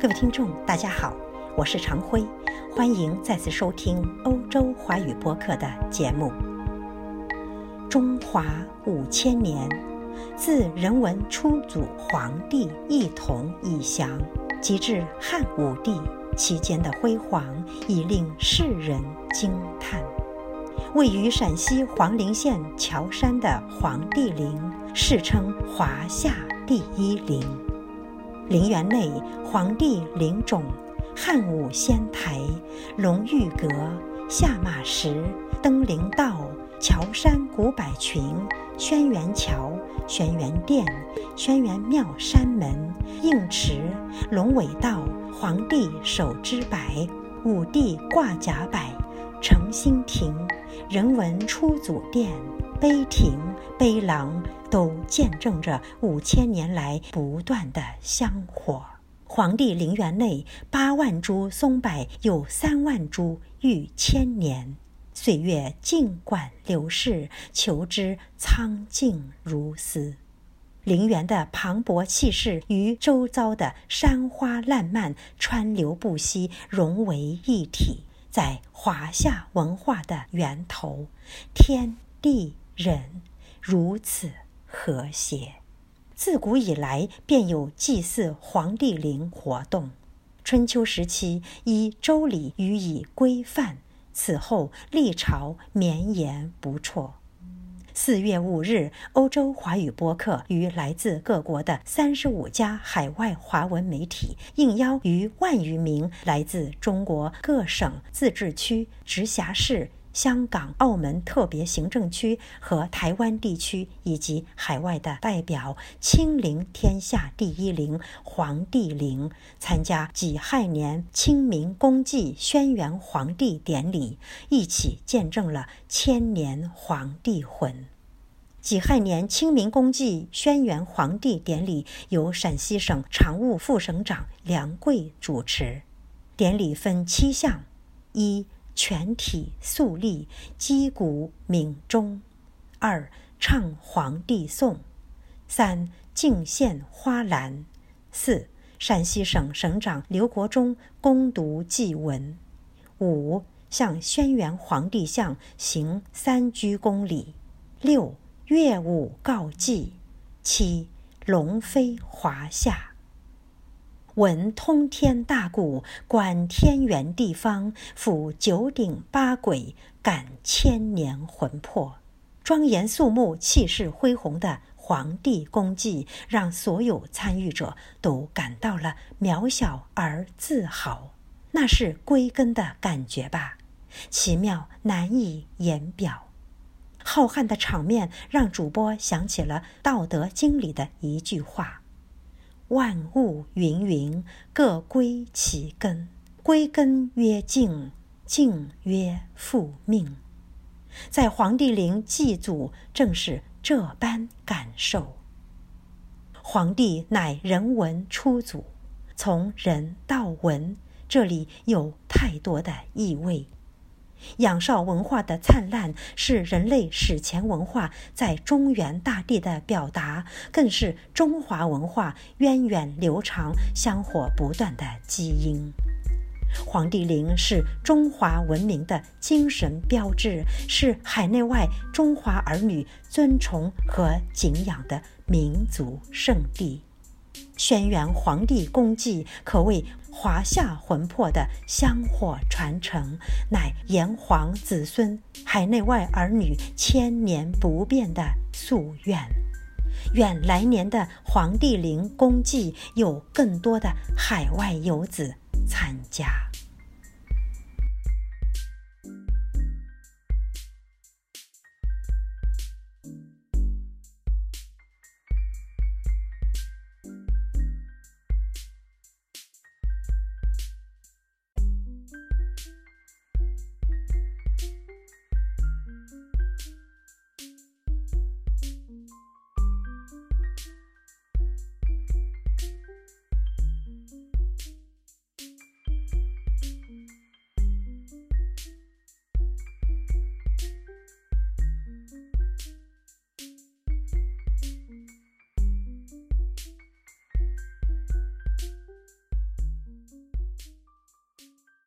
各位听众，大家好，我是常辉，欢迎再次收听欧洲华语播客的节目。中华五千年，自人文初祖皇帝一统以降，及至汉武帝期间的辉煌，已令世人惊叹。位于陕西黄陵县乔山的黄帝陵，世称华夏第一陵。陵园内，皇帝陵冢、汉武仙台、龙玉阁、下马石、登陵道、乔山古柏群、轩辕桥、轩辕殿、轩辕庙山门、应池、龙尾道、皇帝手之柏、武帝挂甲柏、承心亭、人文初祖殿。碑亭、碑廊都见证着五千年来不断的香火。皇帝陵园内八万株松柏，有三万株逾千年，岁月尽管流逝，求之苍劲如斯。陵园的磅礴气势与周遭的山花烂漫、川流不息融为一体，在华夏文化的源头，天地。人如此和谐，自古以来便有祭祀黄帝陵活动。春秋时期依周礼予以规范，此后历朝绵延不辍。四月五日，欧洲华语播客与来自各国的三十五家海外华文媒体应邀，于万余名来自中国各省、自治区、直辖市。香港、澳门特别行政区和台湾地区以及海外的代表亲临天下第一陵皇帝陵，参加己亥年清明公祭轩辕黄帝典礼，一起见证了千年黄帝魂。己亥年清明公祭轩辕黄帝典礼由陕西省常务副省长梁贵主持，典礼分七项：一。全体肃立，击鼓鸣钟；二唱皇帝颂；三敬献花篮；四陕西省省长刘国忠攻读祭文；五向轩辕皇帝像行三鞠躬礼；六乐舞告祭；七龙飞华夏。闻通天大鼓，观天圆地方，抚九鼎八簋，感千年魂魄。庄严肃穆、气势恢宏的皇帝功绩，让所有参与者都感到了渺小而自豪。那是归根的感觉吧，奇妙难以言表。浩瀚的场面让主播想起了《道德经》里的一句话。万物芸芸，各归其根。归根曰静，静曰复命。在黄帝陵祭祖，正是这般感受。黄帝乃人文初祖，从人到文，这里有太多的意味。仰韶文化的灿烂是人类史前文化在中原大地的表达，更是中华文化源远流长、香火不断的基因。黄帝陵是中华文明的精神标志，是海内外中华儿女尊崇和敬仰的民族圣地。轩辕皇帝功绩可谓华夏魂魄的香火传承，乃炎黄子孙、海内外儿女千年不变的夙愿。愿来年的黄帝陵功绩有更多的海外游子参加。